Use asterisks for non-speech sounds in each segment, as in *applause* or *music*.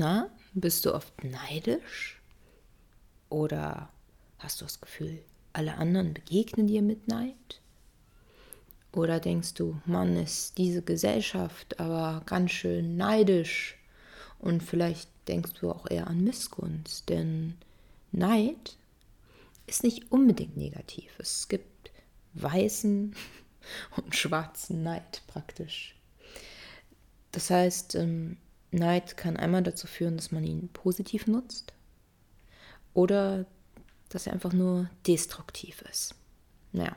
Na, bist du oft neidisch? Oder hast du das Gefühl, alle anderen begegnen dir mit Neid? Oder denkst du, Mann, ist diese Gesellschaft aber ganz schön neidisch? Und vielleicht denkst du auch eher an Missgunst, denn Neid ist nicht unbedingt negativ. Es gibt weißen *laughs* und schwarzen Neid praktisch. Das heißt, ähm, Neid kann einmal dazu führen, dass man ihn positiv nutzt oder dass er einfach nur destruktiv ist. Naja.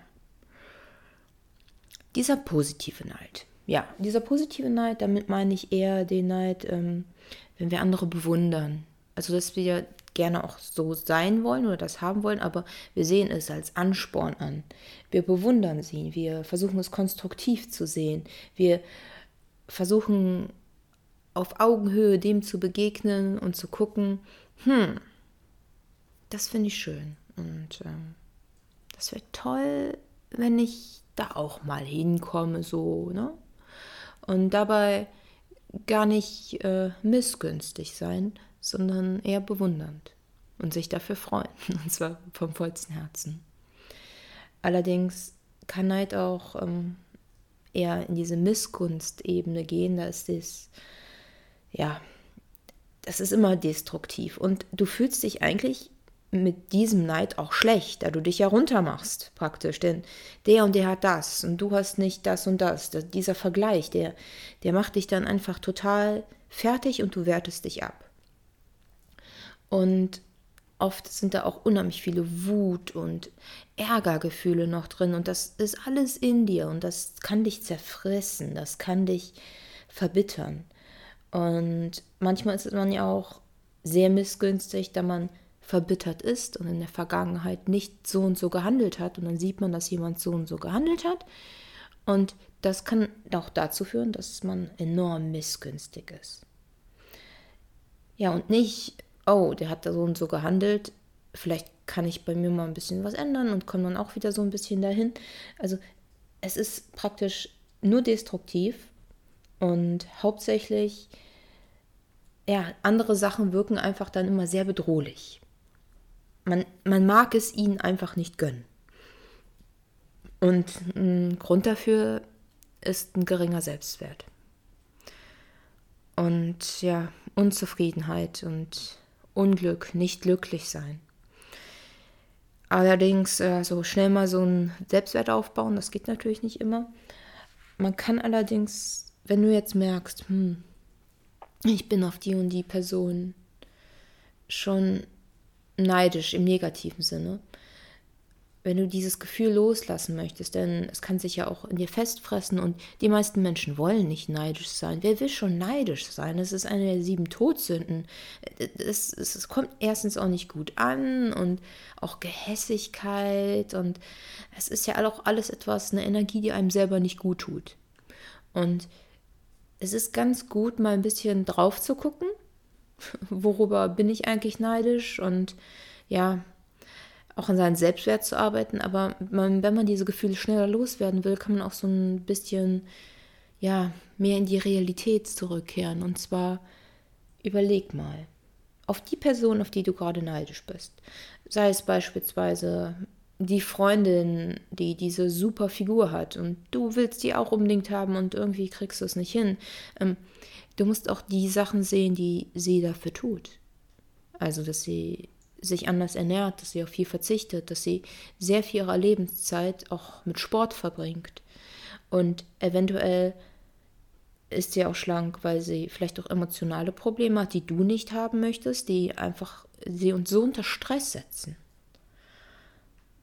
Dieser positive Neid. Ja, dieser positive Neid, damit meine ich eher den Neid, ähm, wenn wir andere bewundern. Also, dass wir gerne auch so sein wollen oder das haben wollen, aber wir sehen es als Ansporn an. Wir bewundern sie, wir versuchen es konstruktiv zu sehen. Wir versuchen auf Augenhöhe dem zu begegnen und zu gucken, hm, das finde ich schön. Und ähm, das wäre toll, wenn ich da auch mal hinkomme, so, ne? Und dabei gar nicht äh, missgünstig sein, sondern eher bewundernd und sich dafür freuen, *laughs* und zwar vom vollsten Herzen. Allerdings kann Neid auch ähm, eher in diese Missgunstebene gehen, da ist das, ja, das ist immer destruktiv und du fühlst dich eigentlich mit diesem Neid auch schlecht, da du dich ja runtermachst praktisch, denn der und der hat das und du hast nicht das und das. Dieser Vergleich, der, der macht dich dann einfach total fertig und du wertest dich ab. Und oft sind da auch unheimlich viele Wut und Ärgergefühle noch drin und das ist alles in dir und das kann dich zerfressen, das kann dich verbittern. Und manchmal ist man ja auch sehr missgünstig, da man verbittert ist und in der Vergangenheit nicht so und so gehandelt hat und dann sieht man, dass jemand so und so gehandelt hat und das kann auch dazu führen, dass man enorm missgünstig ist. Ja, und nicht, oh, der hat da so und so gehandelt, vielleicht kann ich bei mir mal ein bisschen was ändern und komme dann auch wieder so ein bisschen dahin. Also es ist praktisch nur destruktiv und hauptsächlich, ja, andere Sachen wirken einfach dann immer sehr bedrohlich man, man mag es ihnen einfach nicht gönnen. Und ein Grund dafür ist ein geringer Selbstwert. Und ja, Unzufriedenheit und Unglück, nicht glücklich sein. Allerdings äh, so schnell mal so einen Selbstwert aufbauen, das geht natürlich nicht immer. Man kann allerdings, wenn du jetzt merkst, hm, ich bin auf die und die Person schon neidisch im negativen Sinne. Wenn du dieses Gefühl loslassen möchtest, denn es kann sich ja auch in dir festfressen und die meisten Menschen wollen nicht neidisch sein. Wer will schon neidisch sein? Das ist eine der sieben Todsünden. Es, es, kommt erstens auch nicht gut an und auch Gehässigkeit und es ist ja auch alles etwas, eine Energie, die einem selber nicht gut tut. Und es ist ganz gut, mal ein bisschen drauf zu gucken worüber bin ich eigentlich neidisch und ja, auch an seinen Selbstwert zu arbeiten. Aber man, wenn man diese Gefühle schneller loswerden will, kann man auch so ein bisschen, ja, mehr in die Realität zurückkehren. Und zwar überleg mal auf die Person, auf die du gerade neidisch bist. Sei es beispielsweise die Freundin, die diese super Figur hat und du willst die auch unbedingt haben und irgendwie kriegst du es nicht hin. Ähm, Du musst auch die Sachen sehen, die sie dafür tut. Also, dass sie sich anders ernährt, dass sie auf viel verzichtet, dass sie sehr viel ihrer Lebenszeit auch mit Sport verbringt. Und eventuell ist sie auch schlank, weil sie vielleicht auch emotionale Probleme hat, die du nicht haben möchtest, die einfach sie uns so unter Stress setzen,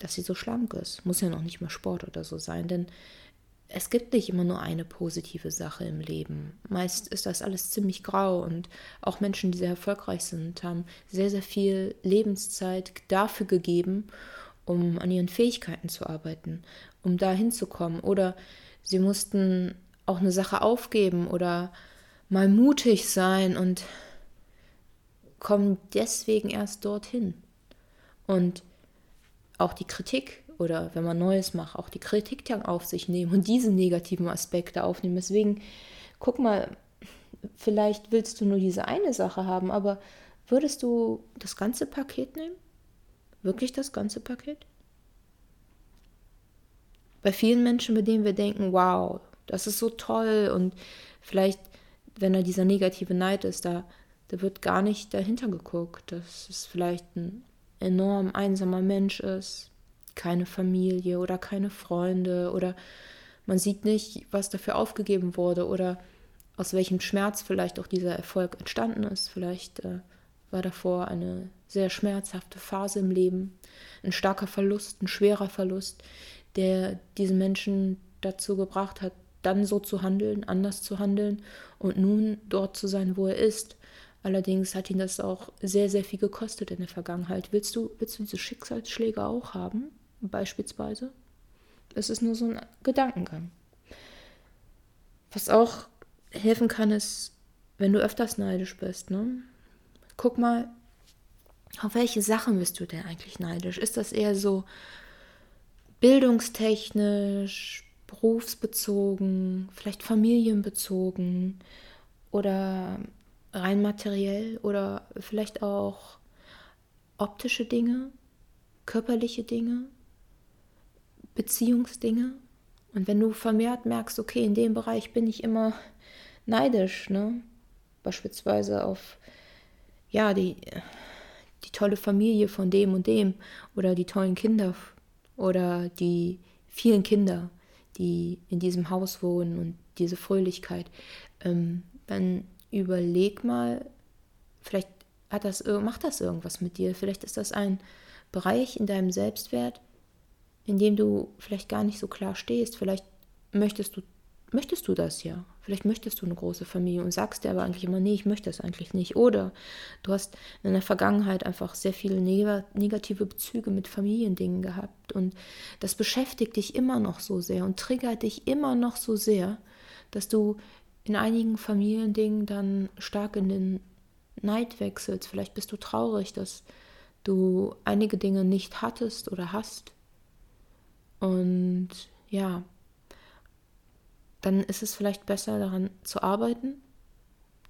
dass sie so schlank ist. Muss ja noch nicht mal Sport oder so sein, denn es gibt nicht immer nur eine positive Sache im Leben. Meist ist das alles ziemlich grau und auch Menschen, die sehr erfolgreich sind, haben sehr, sehr viel Lebenszeit dafür gegeben, um an ihren Fähigkeiten zu arbeiten, um da hinzukommen. Oder sie mussten auch eine Sache aufgeben oder mal mutig sein und kommen deswegen erst dorthin. Und auch die Kritik oder wenn man Neues macht, auch die Kritik dann auf sich nehmen und diese negativen Aspekte aufnehmen. Deswegen guck mal, vielleicht willst du nur diese eine Sache haben, aber würdest du das ganze Paket nehmen? Wirklich das ganze Paket? Bei vielen Menschen, bei denen wir denken, wow, das ist so toll und vielleicht, wenn da dieser negative Neid ist, da, da wird gar nicht dahinter geguckt, dass es vielleicht ein enorm einsamer Mensch ist, keine Familie oder keine Freunde oder man sieht nicht, was dafür aufgegeben wurde oder aus welchem Schmerz vielleicht auch dieser Erfolg entstanden ist. Vielleicht äh, war davor eine sehr schmerzhafte Phase im Leben, ein starker Verlust, ein schwerer Verlust, der diesen Menschen dazu gebracht hat, dann so zu handeln, anders zu handeln und nun dort zu sein, wo er ist. Allerdings hat ihn das auch sehr, sehr viel gekostet in der Vergangenheit. Willst du, willst du diese Schicksalsschläge auch haben, beispielsweise? Es ist nur so ein Gedankengang. Was auch helfen kann, ist, wenn du öfters neidisch bist, ne? Guck mal, auf welche Sachen bist du denn eigentlich neidisch? Ist das eher so bildungstechnisch, berufsbezogen, vielleicht familienbezogen oder rein materiell oder vielleicht auch optische Dinge, körperliche Dinge, Beziehungsdinge? Und wenn du vermehrt merkst, okay, in dem Bereich bin ich immer neidisch, ne? Beispielsweise auf ja, die, die tolle Familie von dem und dem oder die tollen Kinder oder die vielen Kinder, die in diesem Haus wohnen und diese Fröhlichkeit, ähm, dann überleg mal, vielleicht hat das, macht das irgendwas mit dir. Vielleicht ist das ein Bereich in deinem Selbstwert, in dem du vielleicht gar nicht so klar stehst. Vielleicht möchtest du, möchtest du das ja. Vielleicht möchtest du eine große Familie und sagst dir aber eigentlich immer, nee, ich möchte das eigentlich nicht. Oder du hast in der Vergangenheit einfach sehr viele negative Bezüge mit Familiendingen gehabt und das beschäftigt dich immer noch so sehr und triggert dich immer noch so sehr, dass du in einigen Familiendingen dann stark in den Neid wechselst. Vielleicht bist du traurig, dass du einige Dinge nicht hattest oder hast. Und ja, dann ist es vielleicht besser daran zu arbeiten,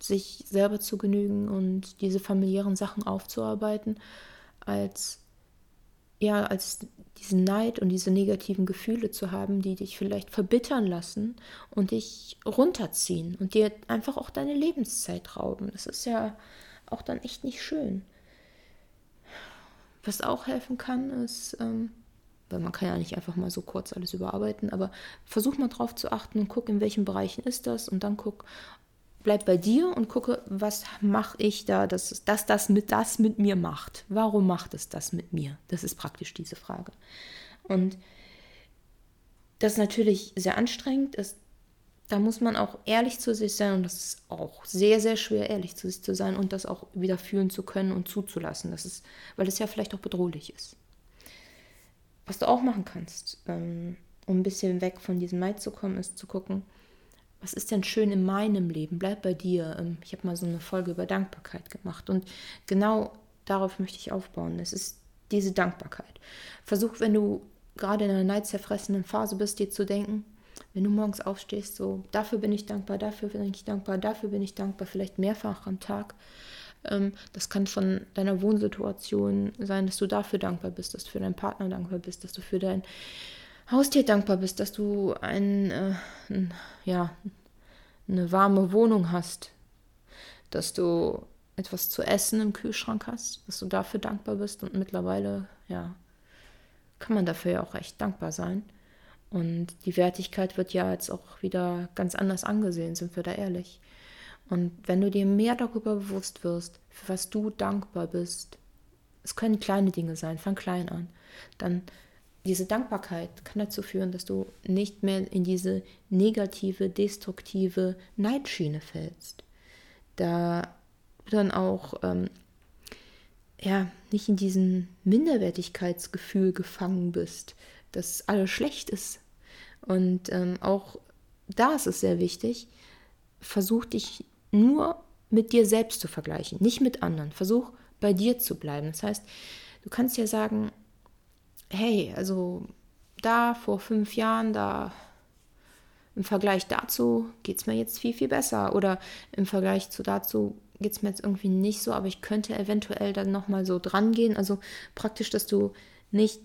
sich selber zu genügen und diese familiären Sachen aufzuarbeiten, als ja, als diesen Neid und diese negativen Gefühle zu haben, die dich vielleicht verbittern lassen und dich runterziehen und dir einfach auch deine Lebenszeit rauben. Das ist ja auch dann echt nicht schön. Was auch helfen kann, ist, ähm, weil man kann ja nicht einfach mal so kurz alles überarbeiten, aber versuch mal drauf zu achten und guck, in welchen Bereichen ist das und dann guck, bleib bei dir und gucke, was mache ich da, dass, dass das mit das mit mir macht. Warum macht es das mit mir? Das ist praktisch diese Frage. Und das ist natürlich sehr anstrengend ist. Da muss man auch ehrlich zu sich sein und das ist auch sehr, sehr schwer, ehrlich zu sich zu sein und das auch wieder fühlen zu können und zuzulassen. Das ist, weil es ja vielleicht auch bedrohlich ist. Was du auch machen kannst, ähm, um ein bisschen weg von diesem Neid zu kommen, ist zu gucken, was ist denn schön in meinem Leben? Bleib bei dir. Ähm, ich habe mal so eine Folge über Dankbarkeit gemacht und genau darauf möchte ich aufbauen. Es ist diese Dankbarkeit. Versuch, wenn du gerade in einer neidzerfressenen Phase bist, dir zu denken, wenn du morgens aufstehst, so, dafür bin ich dankbar, dafür bin ich dankbar, dafür bin ich dankbar, vielleicht mehrfach am Tag. Ähm, das kann von deiner Wohnsituation sein, dass du dafür dankbar bist, dass du für deinen Partner dankbar bist, dass du für dein Haustier dankbar bist, dass du ein, äh, ein, ja, eine warme Wohnung hast, dass du etwas zu essen im Kühlschrank hast, dass du dafür dankbar bist und mittlerweile, ja, kann man dafür ja auch recht dankbar sein. Und die Wertigkeit wird ja jetzt auch wieder ganz anders angesehen, sind wir da ehrlich. Und wenn du dir mehr darüber bewusst wirst, für was du dankbar bist, es können kleine Dinge sein, fang klein an, dann diese Dankbarkeit kann dazu führen, dass du nicht mehr in diese negative, destruktive Neidschiene fällst. Da dann auch ähm, ja, nicht in diesem Minderwertigkeitsgefühl gefangen bist, dass alles schlecht ist. Und ähm, auch da ist es sehr wichtig, versuch dich nur mit dir selbst zu vergleichen, nicht mit anderen. Versuch bei dir zu bleiben. Das heißt, du kannst ja sagen, hey, also da vor fünf Jahren, da im Vergleich dazu geht es mir jetzt viel, viel besser. Oder im Vergleich zu dazu geht es mir jetzt irgendwie nicht so, aber ich könnte eventuell dann nochmal so dran gehen. Also praktisch, dass du nicht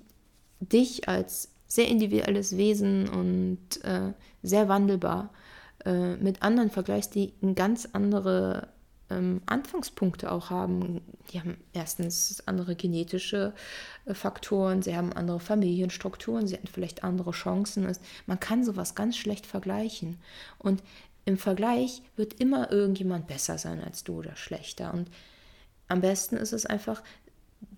dich als sehr individuelles Wesen und äh, sehr wandelbar äh, mit anderen vergleichst, die eine ganz andere ähm, Anfangspunkte auch haben. Die haben erstens andere genetische äh, Faktoren, sie haben andere Familienstrukturen, sie hatten vielleicht andere Chancen. Man kann sowas ganz schlecht vergleichen. Und im Vergleich wird immer irgendjemand besser sein als du oder schlechter. Und am besten ist es einfach,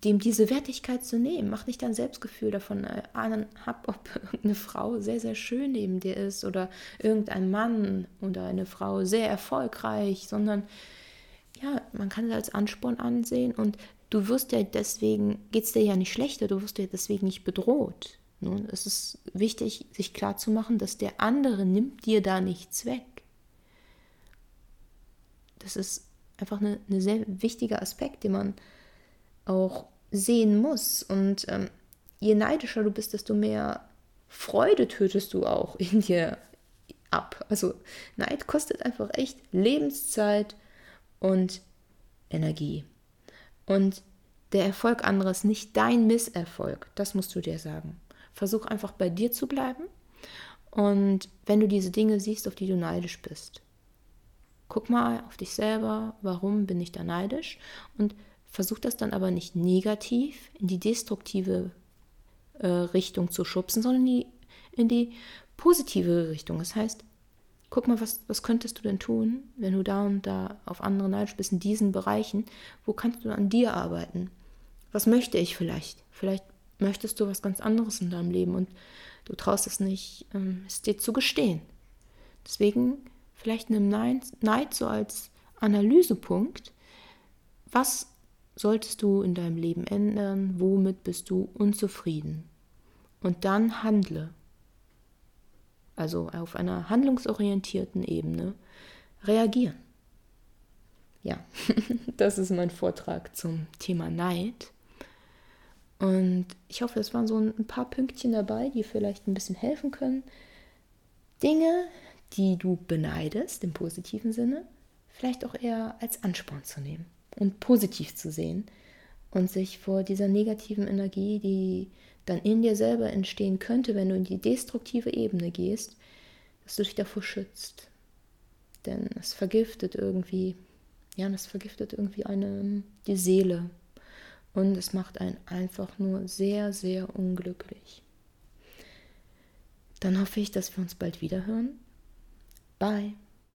dem diese Wertigkeit zu nehmen. Mach nicht dein Selbstgefühl davon an, hab, ob *laughs* irgendeine Frau sehr, sehr schön neben dir ist oder irgendein Mann oder eine Frau sehr erfolgreich, sondern man kann es als Ansporn ansehen und du wirst ja deswegen, geht es dir ja nicht schlechter, du wirst ja deswegen nicht bedroht. Ne? Es ist wichtig, sich klarzumachen, dass der andere nimmt dir da nichts weg. Das ist einfach ein eine sehr wichtiger Aspekt, den man auch sehen muss. Und ähm, je neidischer du bist, desto mehr Freude tötest du auch in dir ab. Also Neid kostet einfach echt Lebenszeit, und Energie. Und der Erfolg anderer ist nicht dein Misserfolg, das musst du dir sagen. Versuch einfach bei dir zu bleiben und wenn du diese Dinge siehst, auf die du neidisch bist, guck mal auf dich selber, warum bin ich da neidisch und versuch das dann aber nicht negativ in die destruktive äh, Richtung zu schubsen, sondern in die, in die positive Richtung. Das heißt, guck mal, was, was könntest du denn tun, wenn du da und da auf andere neidisch bist in diesen Bereichen? Wo kannst du an dir arbeiten? Was möchte ich vielleicht? Vielleicht möchtest du was ganz anderes in deinem Leben und du traust es nicht, ähm, es dir zu gestehen. Deswegen vielleicht nimm Neid so als Analysepunkt. Was solltest du in deinem Leben ändern? Womit bist du unzufrieden? Und dann handle also auf einer handlungsorientierten Ebene, reagieren. Ja, *laughs* das ist mein Vortrag zum Thema Neid. Und ich hoffe, es waren so ein paar Pünktchen dabei, die vielleicht ein bisschen helfen können. Dinge, die du beneidest im positiven Sinne, vielleicht auch eher als Ansporn zu nehmen und positiv zu sehen und sich vor dieser negativen Energie, die dann in dir selber entstehen könnte, wenn du in die destruktive Ebene gehst, dass du dich davor schützt. Denn es vergiftet irgendwie, ja, das vergiftet irgendwie eine, die Seele. Und es macht einen einfach nur sehr, sehr unglücklich. Dann hoffe ich, dass wir uns bald wieder hören. Bye.